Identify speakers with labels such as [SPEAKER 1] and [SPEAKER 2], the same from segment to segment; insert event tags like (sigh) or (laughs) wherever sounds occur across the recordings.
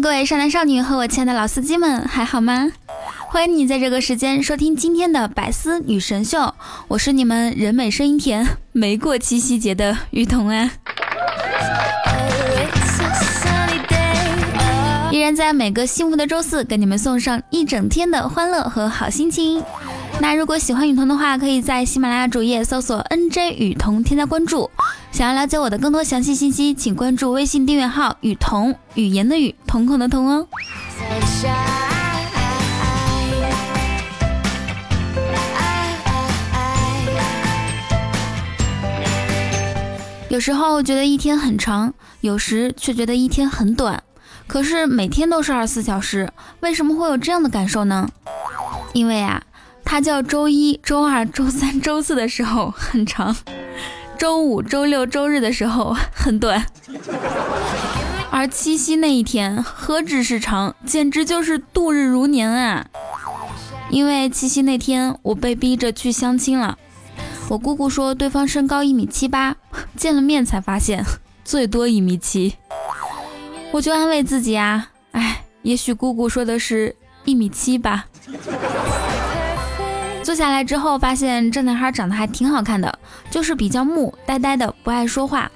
[SPEAKER 1] 各位少男少女和我亲爱的老司机们，还好吗？欢迎你在这个时间收听今天的百思女神秀，我是你们人美声音甜、没过七夕节的雨桐啊！依然在每个幸福的周四，给你们送上一整天的欢乐和好心情。那如果喜欢雨桐的话，可以在喜马拉雅主页搜索 “nj 雨桐”，添加关注。想要了解我的更多详细信息，请关注微信订阅号“雨桐”，语言的雨，瞳孔的瞳哦。有时候觉得一天很长，有时却觉得一天很短。可是每天都是二十四小时，为什么会有这样的感受呢？因为啊，它叫周一周二周三周四的时候很长。周五、周六、周日的时候很短，而七夕那一天何止是长，简直就是度日如年啊！因为七夕那天我被逼着去相亲了，我姑姑说对方身高一米七八，见了面才发现最多一米七，我就安慰自己啊，哎，也许姑姑说的是一米七吧。坐下来之后，发现这男孩长得还挺好看的，就是比较木，呆呆的，不爱说话。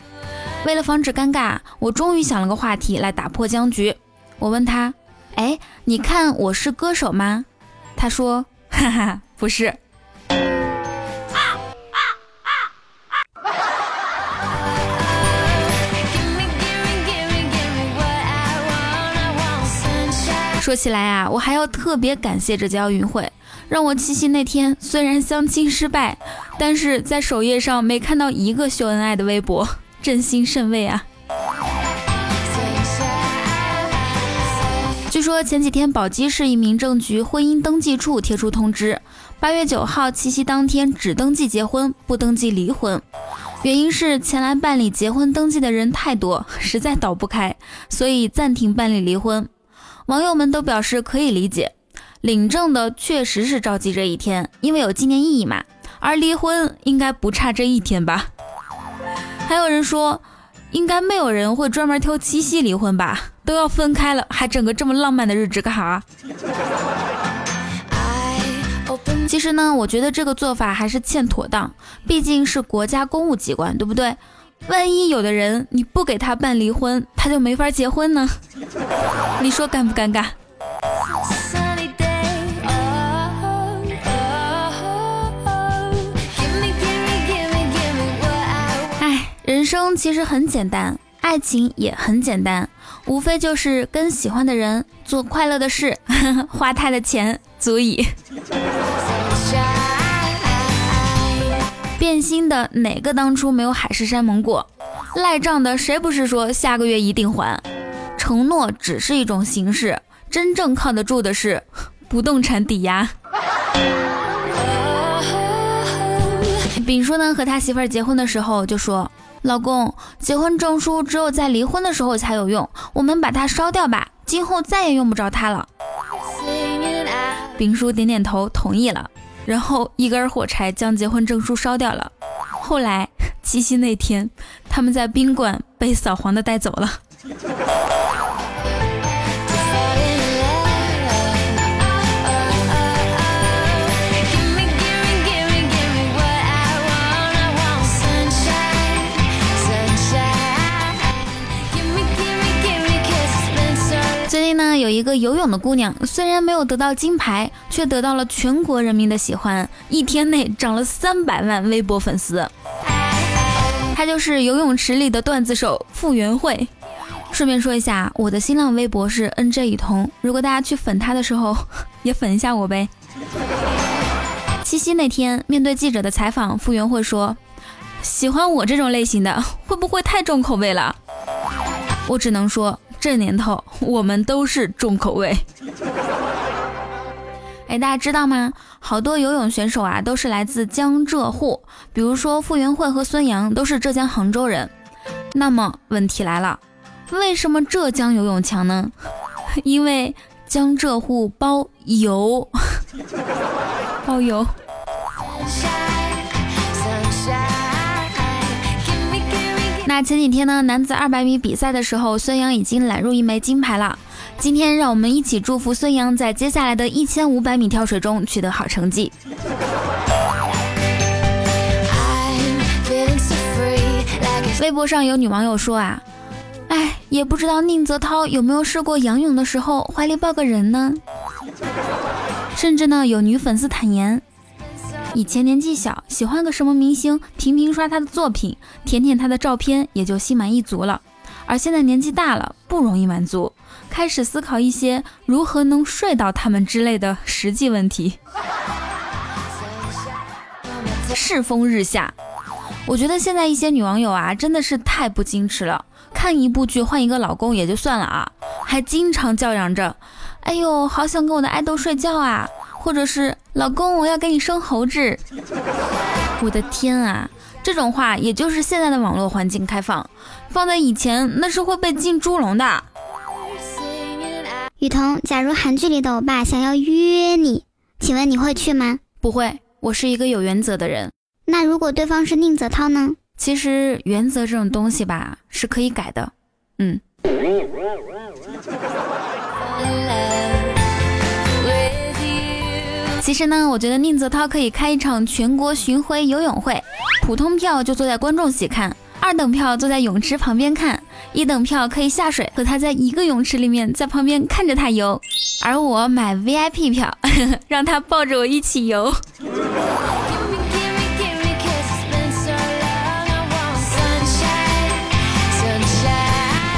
[SPEAKER 1] 为了防止尴尬，我终于想了个话题来打破僵局。我问他：“哎，你看我是歌手吗？”他说：“哈哈，不是。”说起来啊，我还要特别感谢这届奥运会。让我七夕那天虽然相亲失败，但是在首页上没看到一个秀恩爱的微博，(laughs) 真心甚慰啊！据说前几天宝鸡市一民政局婚姻登记处贴出通知，八月九号七夕当天只登记结婚，不登记离婚，原因是前来办理结婚登记的人太多，实在倒不开，所以暂停办理离婚。网友们都表示可以理解。领证的确实是着急这一天，因为有纪念意义嘛。而离婚应该不差这一天吧？还有人说，应该没有人会专门挑七夕离婚吧？都要分开了，还整个这么浪漫的日子干哈？其实呢，我觉得这个做法还是欠妥当，毕竟是国家公务机关，对不对？万一有的人你不给他办离婚，他就没法结婚呢？你说尴不尴尬？哎人生其实很简单，爱情也很简单，无非就是跟喜欢的人做快乐的事，花他的钱足矣。变心的哪个当初没有海誓山盟过？赖账的谁不是说下个月一定还？承诺只是一种形式，真正靠得住的是 (laughs) 不动产抵押。丙叔呢和他媳妇儿结婚的时候就说。老公，结婚证书只有在离婚的时候才有用，我们把它烧掉吧，今后再也用不着它了。丙叔点点头，同意了，然后一根火柴将结婚证书烧掉了。后来七夕那天，他们在宾馆被扫黄的带走了。有一个游泳的姑娘，虽然没有得到金牌，却得到了全国人民的喜欢，一天内涨了三百万微博粉丝。她就是游泳池里的段子手傅园慧。顺便说一下，我的新浪微博是 nj 雨桐，如果大家去粉她的时候，(laughs) 也粉一下我呗。七夕那天，面对记者的采访，傅园慧说：“喜欢我这种类型的，会不会太重口味了？”我只能说。这年头，我们都是重口味。(laughs) 哎，大家知道吗？好多游泳选手啊，都是来自江浙沪，比如说傅园慧和孙杨都是浙江杭州人。那么问题来了，为什么浙江游泳强呢？(laughs) 因为江浙沪包邮，(laughs) 包邮。那前几天呢，男子二百米比赛的时候，孙杨已经揽入一枚金牌了。今天让我们一起祝福孙杨在接下来的一千五百米跳水中取得好成绩。微博上有女网友说啊，哎，也不知道宁泽涛有没有试过仰泳的时候怀里抱个人呢？甚至呢，有女粉丝坦言。以前年纪小，喜欢个什么明星，频频刷他的作品，舔舔他的照片，也就心满意足了。而现在年纪大了，不容易满足，开始思考一些如何能睡到他们之类的实际问题。世风日下，我觉得现在一些女网友啊，真的是太不矜持了。看一部剧换一个老公也就算了啊，还经常叫嚷着：“哎呦，好想跟我的爱豆睡觉啊！”或者是老公，我要给你生猴子。我的天啊，这种话也就是现在的网络环境开放，放在以前那是会被进猪笼的。
[SPEAKER 2] 雨桐，假如韩剧里的欧巴想要约你，请问你会去吗？
[SPEAKER 1] 不会，我是一个有原则的人。
[SPEAKER 2] 那如果对方是宁泽涛呢？
[SPEAKER 1] 其实原则这种东西吧，是可以改的。嗯。(laughs) 其实呢，我觉得宁泽涛可以开一场全国巡回游泳会，普通票就坐在观众席看，二等票坐在泳池旁边看，一等票可以下水和他在一个泳池里面，在旁边看着他游，而我买 VIP 票，让他抱着我一起游。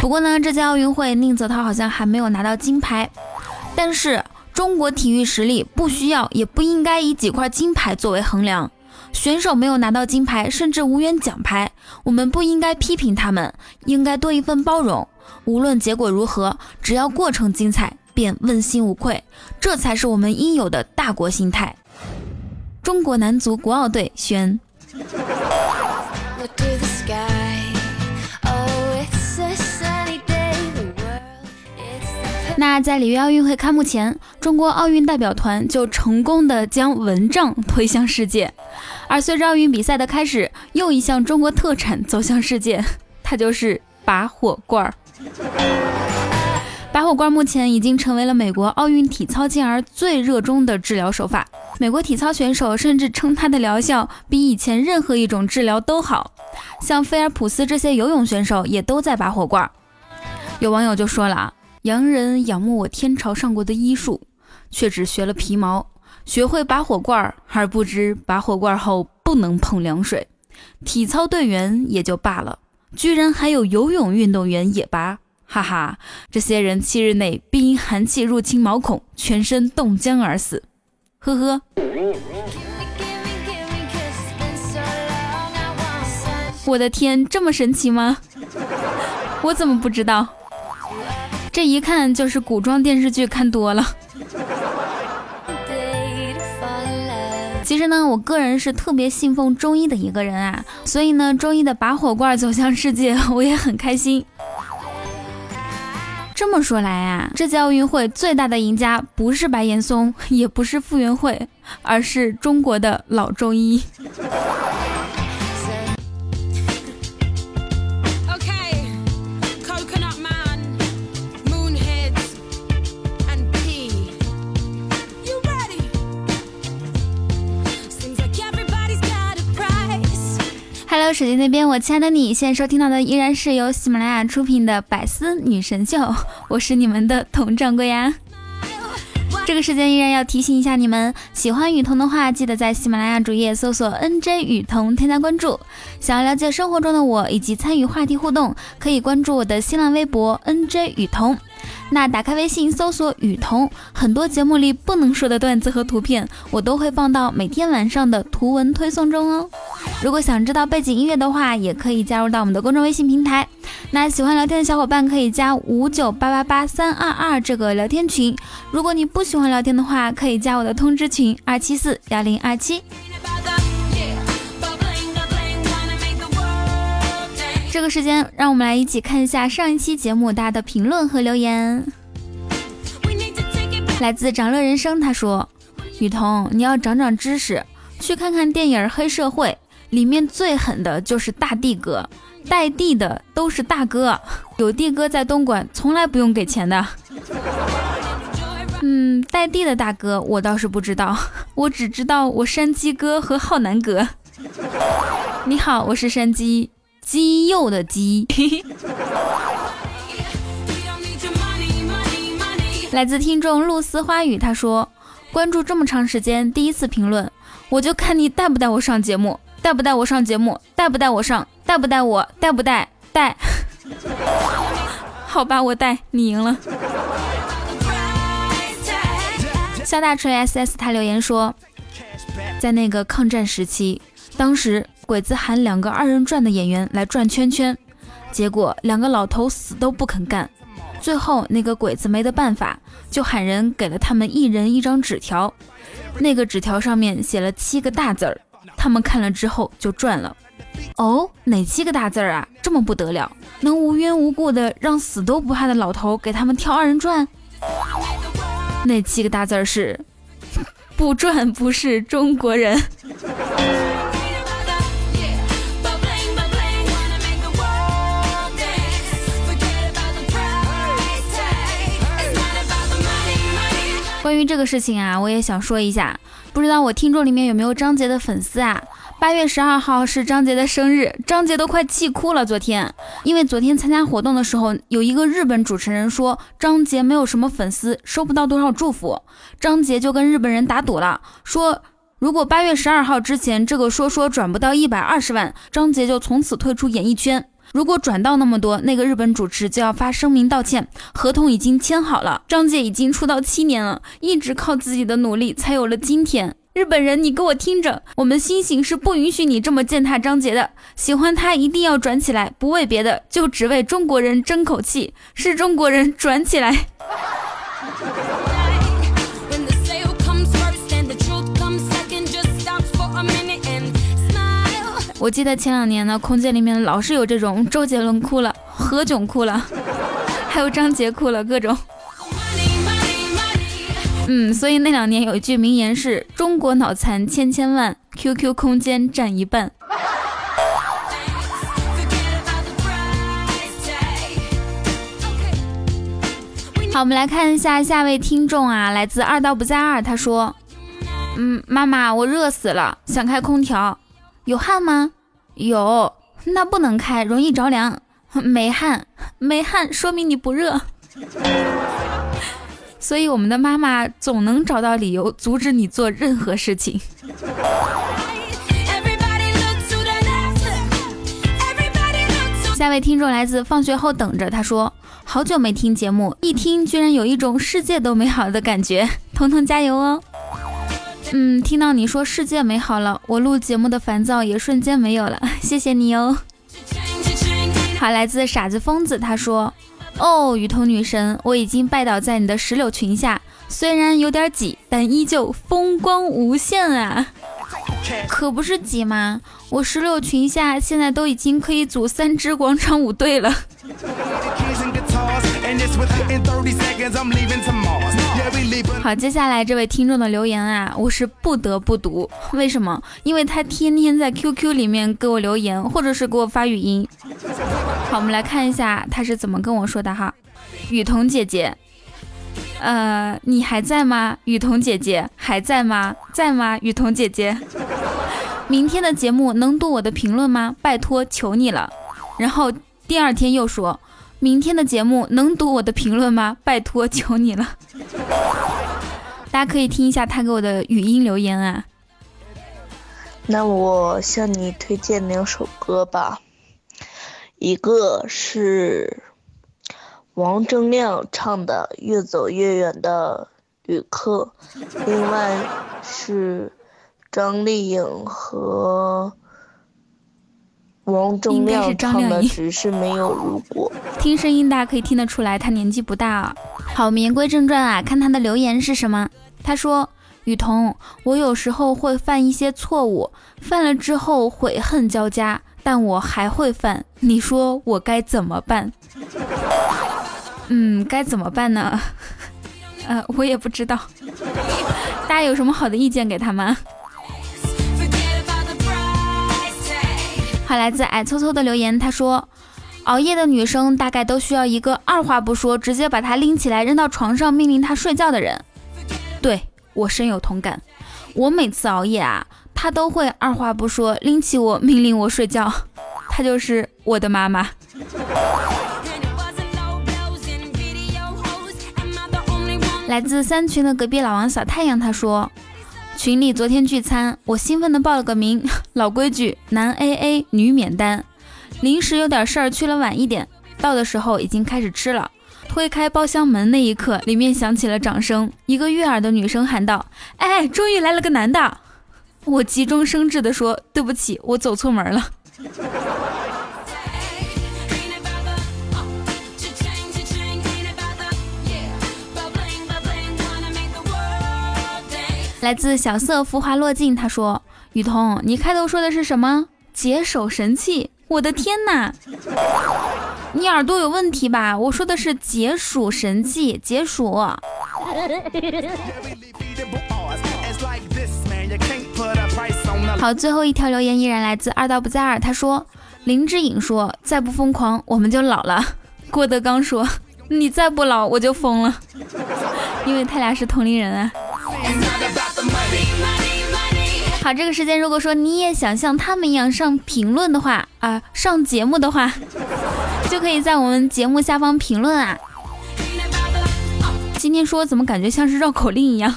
[SPEAKER 1] 不过呢，这届奥运会宁泽涛好像还没有拿到金牌，但是。中国体育实力不需要，也不应该以几块金牌作为衡量。选手没有拿到金牌，甚至无缘奖牌，我们不应该批评他们，应该多一份包容。无论结果如何，只要过程精彩，便问心无愧。这才是我们应有的大国心态。中国男足国奥队宣。那在里约奥运会开幕前，中国奥运代表团就成功的将蚊帐推向世界。而随着奥运比赛的开始，又一项中国特产走向世界，(laughs) 它就是拔火罐儿。拔火罐目前已经成为了美国奥运体操健儿最热衷的治疗手法。美国体操选手甚至称它的疗效比以前任何一种治疗都好。像菲尔普斯这些游泳选手也都在拔火罐。有网友就说了啊。洋人仰慕我天朝上国的医术，却只学了皮毛，学会拔火罐，而不知拔火罐后不能碰凉水。体操队员也就罢了，居然还有游泳运动员也拔，哈哈！这些人七日内必因寒气入侵毛孔，全身冻僵而死。呵呵。我的天，这么神奇吗？我怎么不知道？这一看就是古装电视剧看多了。其实呢，我个人是特别信奉中医的一个人啊，所以呢，中医的拔火罐走向世界，(laughs) 我也很开心。这么说来啊，这届奥运会最大的赢家不是白岩松，也不是傅园慧，而是中国的老中医。手机那边，我亲爱的你，现在收听到的依然是由喜马拉雅出品的《百思女神秀》，(laughs) 我是你们的佟掌柜呀。这个时间依然要提醒一下你们，喜欢雨桐的话，记得在喜马拉雅主页搜索 “nj 雨桐”添加关注。想要了解生活中的我以及参与话题互动，可以关注我的新浪微博 “nj 雨桐”。那打开微信搜索“雨桐”，很多节目里不能说的段子和图片，我都会放到每天晚上的图文推送中哦。如果想知道背景音乐的话，也可以加入到我们的公众微信平台。那喜欢聊天的小伙伴可以加五九八八八三二二这个聊天群。如果你不喜欢聊天的话，可以加我的通知群二七四幺零二七。这个时间，让我们来一起看一下上一期节目大家的评论和留言。来自长乐人生，他说：“雨桐，你要长长知识，去看看电影《黑社会》，里面最狠的就是大地哥，带地的都是大哥，(laughs) 有地哥在东莞，从来不用给钱的。(laughs) ”嗯，带地的大哥我倒是不知道，(laughs) 我只知道我山鸡哥和浩南哥。你好，我是山鸡。鸡肉的鸡，(laughs) 来自听众露丝花语，他说：“关注这么长时间，第一次评论，我就看你带不带我上节目，带不带我上节目，带不带我上，带不带我，带不带带？(laughs) 好吧，我带你赢了。”肖大锤 SS 他留言说，在那个抗战时期，当时。鬼子喊两个二人转的演员来转圈圈，结果两个老头死都不肯干。最后那个鬼子没得办法，就喊人给了他们一人一张纸条。那个纸条上面写了七个大字儿，他们看了之后就转了。哦，哪七个大字儿啊？这么不得了，能无缘无故的让死都不怕的老头给他们跳二人转？那七个大字儿是：(laughs) 不转不是中国人。关于这个事情啊，我也想说一下，不知道我听众里面有没有张杰的粉丝啊？八月十二号是张杰的生日，张杰都快气哭了。昨天，因为昨天参加活动的时候，有一个日本主持人说张杰没有什么粉丝，收不到多少祝福，张杰就跟日本人打赌了，说如果八月十二号之前这个说说转不到一百二十万，张杰就从此退出演艺圈。如果转到那么多，那个日本主持就要发声明道歉。合同已经签好了，张杰已经出道七年了，一直靠自己的努力才有了今天。日本人，你给我听着，我们星星是不允许你这么践踏张杰的。喜欢他一定要转起来，不为别的，就只为中国人争口气。是中国人转起来。我记得前两年呢，空间里面老是有这种周杰伦哭了，何炅哭了，(laughs) 还有张杰哭了，各种。嗯，所以那两年有一句名言是中国脑残千千万，QQ 空间占一半。好，我们来看一下下位听众啊，来自二刀不在二，他说：“嗯，妈妈，我热死了，想开空调。”有汗吗？有，那不能开，容易着凉。没汗，没汗说明你不热。(laughs) 所以我们的妈妈总能找到理由阻止你做任何事情。下位听众来自放学后等着，他说好久没听节目，一听居然有一种世界都美好的感觉。彤彤加油哦！嗯，听到你说世界美好了，我录节目的烦躁也瞬间没有了，(laughs) 谢谢你哦。好，来自傻子疯子，他说：“哦，雨桐女神，我已经拜倒在你的石榴裙下，虽然有点挤，但依旧风光无限啊！可不是挤吗？我石榴裙下现在都已经可以组三支广场舞队了。”好，接下来这位听众的留言啊，我是不得不读。为什么？因为他天天在 QQ 里面给我留言，或者是给我发语音。好，我们来看一下他是怎么跟我说的哈。雨桐姐姐，呃，你还在吗？雨桐姐姐还在吗？在吗？雨桐姐姐，(laughs) 明天的节目能读我的评论吗？拜托，求你了。然后第二天又说。明天的节目能读我的评论吗？拜托，求你了！(laughs) 大家可以听一下他给我的语音留言啊。
[SPEAKER 3] 那我向你推荐两首歌吧，一个是王铮亮唱的《越走越远的旅客》，另外是张丽颖和王铮亮唱的只是没有如果。
[SPEAKER 1] 听声音大家可以听得出来，他年纪不大啊。好，我们言归正传啊，看他的留言是什么。他说：“雨桐，我有时候会犯一些错误，犯了之后悔恨交加，但我还会犯。你说我该怎么办？”嗯，该怎么办呢？(laughs) 呃，我也不知道。大家有什么好的意见给他吗？好，来自矮凑凑的留言，他说。熬夜的女生大概都需要一个二话不说直接把她拎起来扔到床上命令她睡觉的人。对我深有同感。我每次熬夜啊，她都会二话不说拎起我命令我睡觉。她就是我的妈妈。(laughs) 来自三群的隔壁老王小太阳他说，群里昨天聚餐，我兴奋的报了个名，(laughs) 老规矩，男 AA 女免单。临时有点事儿，去了晚一点，到的时候已经开始吃了。推开包厢门那一刻，里面响起了掌声。一个悦耳的女生喊道：“哎，终于来了个男的！”我急中生智地说：“对不起，我走错门了。”来自小色浮华落尽，他说：“雨桐，你开头说的是什么？解手神器？”我的天哪！你耳朵有问题吧？我说的是解暑神器，解暑。好，最后一条留言依然来自二道不在二，他说林志颖说再不疯狂我们就老了。郭德纲说你再不老我就疯了，因为他俩是同龄人啊。好，这个时间，如果说你也想像他们一样上评论的话啊，上节目的话，就可以在我们节目下方评论啊。今天说怎么感觉像是绕口令一样？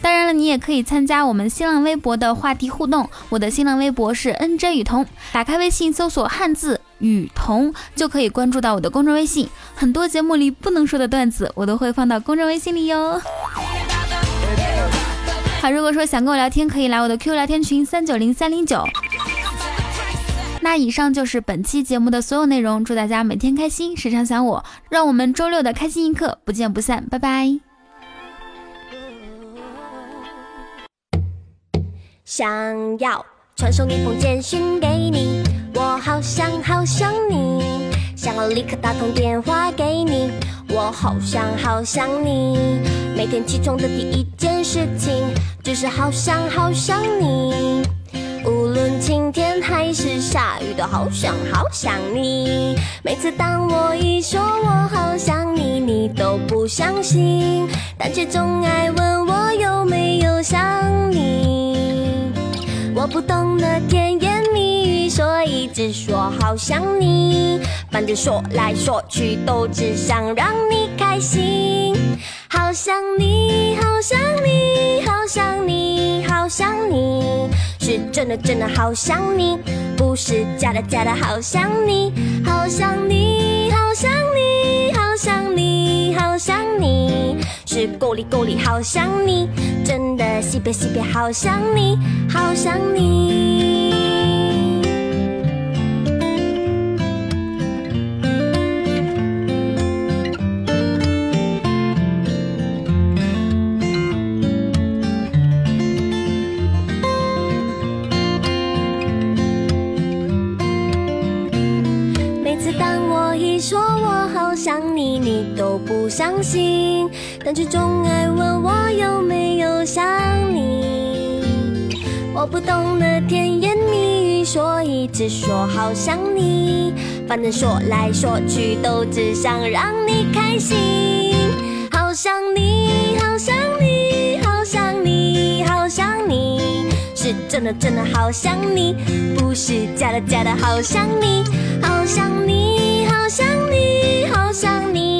[SPEAKER 1] 当然了，你也可以参加我们新浪微博的话题互动。我的新浪微博是 NJ 雨桐，打开微信搜索汉字雨桐，就可以关注到我的公众微信。很多节目里不能说的段子，我都会放到公众微信里哟。好，如果说想跟我聊天，可以来我的 QQ 聊天群三九零三零九。那以上就是本期节目的所有内容，祝大家每天开心，时常想我，让我们周六的开心一刻不见不散，拜拜。
[SPEAKER 4] 想要传送一封简讯给你，我好想好想你，想要立刻打通电话给你，我好想好想你，每天起床的第一件事情。就是好想好想你，无论晴天还是下雨，都好想好想你。每次当我一说我好想你，你都不相信，但却总爱问我有没有想你。我不懂的甜言所以只说好想你。反正说来说去，都只想让你开心。好想你，好想你，好想你，好想你，是真的真的好想你，不是假的假的好想你，好想你，好想你，好想你，好想你，是够力够力好想你，真的西北西北好想你，好想你。相信，但却总爱问我有没有想你。我不懂得甜言蜜语，所以只说好想你。反正说来说去，都只想让你开心。好想你，好想你，好想你，好想你，是真的真的好想你，不是假的假的好想你。好想你，好想你，好想你。